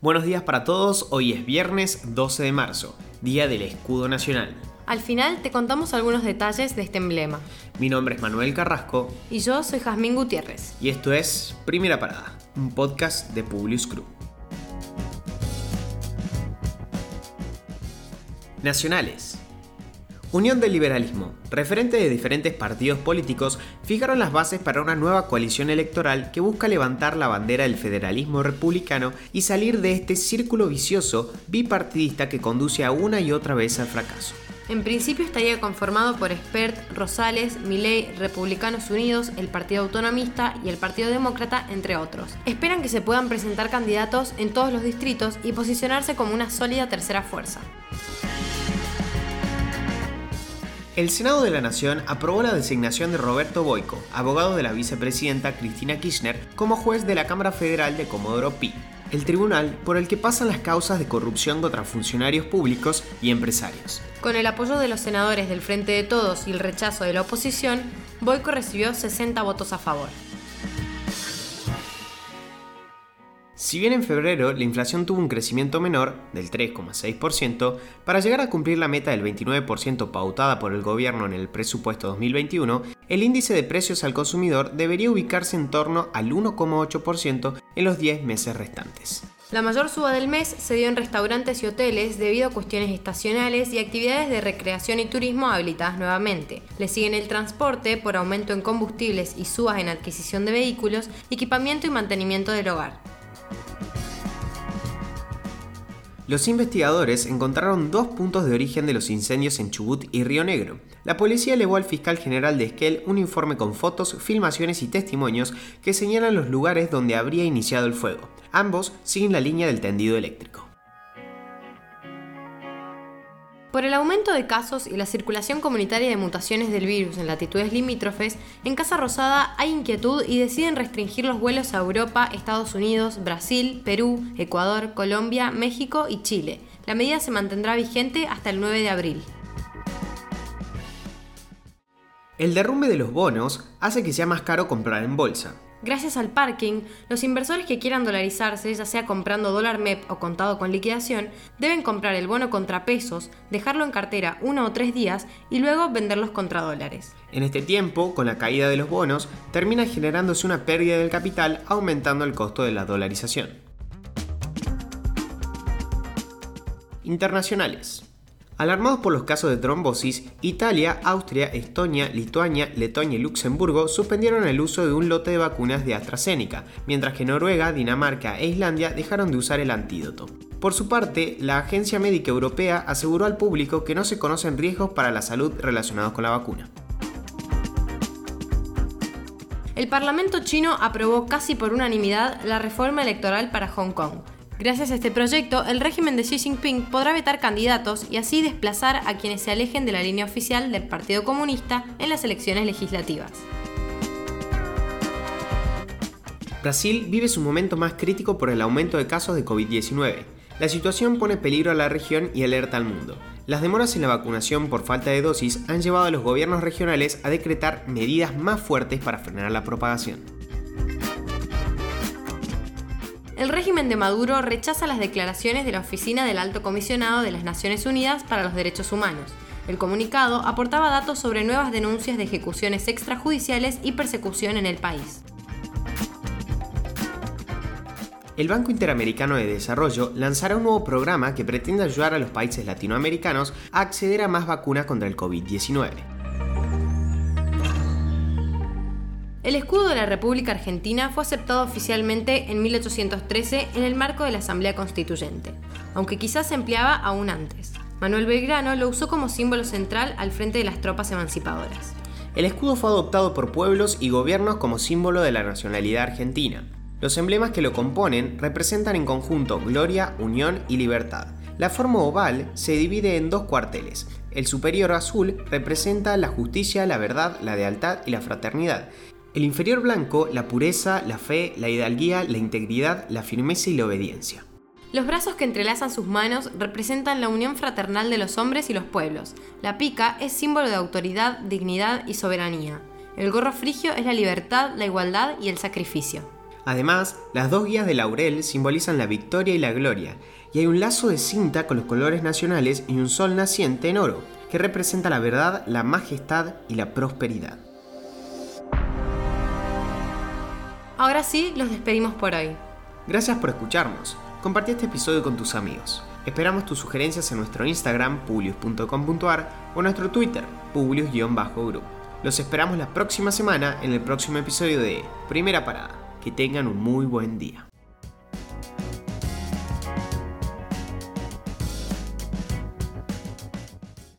Buenos días para todos, hoy es viernes 12 de marzo, Día del Escudo Nacional. Al final te contamos algunos detalles de este emblema. Mi nombre es Manuel Carrasco. Y yo soy Jazmín Gutiérrez. Y esto es Primera Parada, un podcast de Publius Crew. Nacionales. Unión del Liberalismo, referentes de diferentes partidos políticos, fijaron las bases para una nueva coalición electoral que busca levantar la bandera del federalismo republicano y salir de este círculo vicioso bipartidista que conduce a una y otra vez al fracaso. En principio estaría conformado por Spert, Rosales, Milei, Republicanos Unidos, el Partido Autonomista y el Partido Demócrata, entre otros. Esperan que se puedan presentar candidatos en todos los distritos y posicionarse como una sólida tercera fuerza. El Senado de la Nación aprobó la designación de Roberto Boico, abogado de la vicepresidenta Cristina Kirchner, como juez de la Cámara Federal de Comodoro Pi, el tribunal por el que pasan las causas de corrupción contra funcionarios públicos y empresarios. Con el apoyo de los senadores del Frente de Todos y el rechazo de la oposición, Boico recibió 60 votos a favor. Si bien en febrero la inflación tuvo un crecimiento menor, del 3,6%, para llegar a cumplir la meta del 29% pautada por el gobierno en el presupuesto 2021, el índice de precios al consumidor debería ubicarse en torno al 1,8% en los 10 meses restantes. La mayor suba del mes se dio en restaurantes y hoteles debido a cuestiones estacionales y actividades de recreación y turismo habilitadas nuevamente. Le siguen el transporte por aumento en combustibles y subas en adquisición de vehículos, equipamiento y mantenimiento del hogar. Los investigadores encontraron dos puntos de origen de los incendios en Chubut y Río Negro. La policía elevó al fiscal general de Esquel un informe con fotos, filmaciones y testimonios que señalan los lugares donde habría iniciado el fuego. Ambos siguen la línea del tendido eléctrico. Por el aumento de casos y la circulación comunitaria de mutaciones del virus en latitudes limítrofes, en Casa Rosada hay inquietud y deciden restringir los vuelos a Europa, Estados Unidos, Brasil, Perú, Ecuador, Colombia, México y Chile. La medida se mantendrá vigente hasta el 9 de abril. El derrumbe de los bonos hace que sea más caro comprar en bolsa. Gracias al parking, los inversores que quieran dolarizarse, ya sea comprando dólar MEP o contado con liquidación, deben comprar el bono contra pesos, dejarlo en cartera uno o tres días y luego venderlos contra dólares. En este tiempo, con la caída de los bonos, termina generándose una pérdida del capital aumentando el costo de la dolarización. Internacionales. Alarmados por los casos de trombosis, Italia, Austria, Estonia, Lituania, Letonia y Luxemburgo suspendieron el uso de un lote de vacunas de AstraZeneca, mientras que Noruega, Dinamarca e Islandia dejaron de usar el antídoto. Por su parte, la Agencia Médica Europea aseguró al público que no se conocen riesgos para la salud relacionados con la vacuna. El Parlamento chino aprobó casi por unanimidad la reforma electoral para Hong Kong, Gracias a este proyecto, el régimen de Xi Jinping podrá vetar candidatos y así desplazar a quienes se alejen de la línea oficial del Partido Comunista en las elecciones legislativas. Brasil vive su momento más crítico por el aumento de casos de COVID-19. La situación pone peligro a la región y alerta al mundo. Las demoras en la vacunación por falta de dosis han llevado a los gobiernos regionales a decretar medidas más fuertes para frenar la propagación. El régimen de Maduro rechaza las declaraciones de la Oficina del Alto Comisionado de las Naciones Unidas para los Derechos Humanos. El comunicado aportaba datos sobre nuevas denuncias de ejecuciones extrajudiciales y persecución en el país. El Banco Interamericano de Desarrollo lanzará un nuevo programa que pretende ayudar a los países latinoamericanos a acceder a más vacunas contra el COVID-19. El escudo de la República Argentina fue aceptado oficialmente en 1813 en el marco de la Asamblea Constituyente, aunque quizás se empleaba aún antes. Manuel Belgrano lo usó como símbolo central al frente de las tropas emancipadoras. El escudo fue adoptado por pueblos y gobiernos como símbolo de la nacionalidad argentina. Los emblemas que lo componen representan en conjunto gloria, unión y libertad. La forma oval se divide en dos cuarteles. El superior azul representa la justicia, la verdad, la lealtad y la fraternidad, el inferior blanco, la pureza, la fe, la hidalguía, la integridad, la firmeza y la obediencia. Los brazos que entrelazan sus manos representan la unión fraternal de los hombres y los pueblos. La pica es símbolo de autoridad, dignidad y soberanía. El gorro frigio es la libertad, la igualdad y el sacrificio. Además, las dos guías de laurel simbolizan la victoria y la gloria, y hay un lazo de cinta con los colores nacionales y un sol naciente en oro, que representa la verdad, la majestad y la prosperidad. Ahora sí, los despedimos por hoy. Gracias por escucharnos. Compartí este episodio con tus amigos. Esperamos tus sugerencias en nuestro Instagram, publius.com.ar o nuestro Twitter, publius-group. Los esperamos la próxima semana en el próximo episodio de Primera Parada. Que tengan un muy buen día.